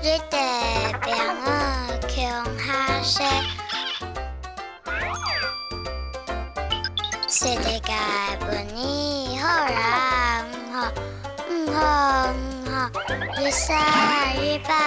日地平儿穷哈西，世界本你好人好，唔好唔好，日晒日八。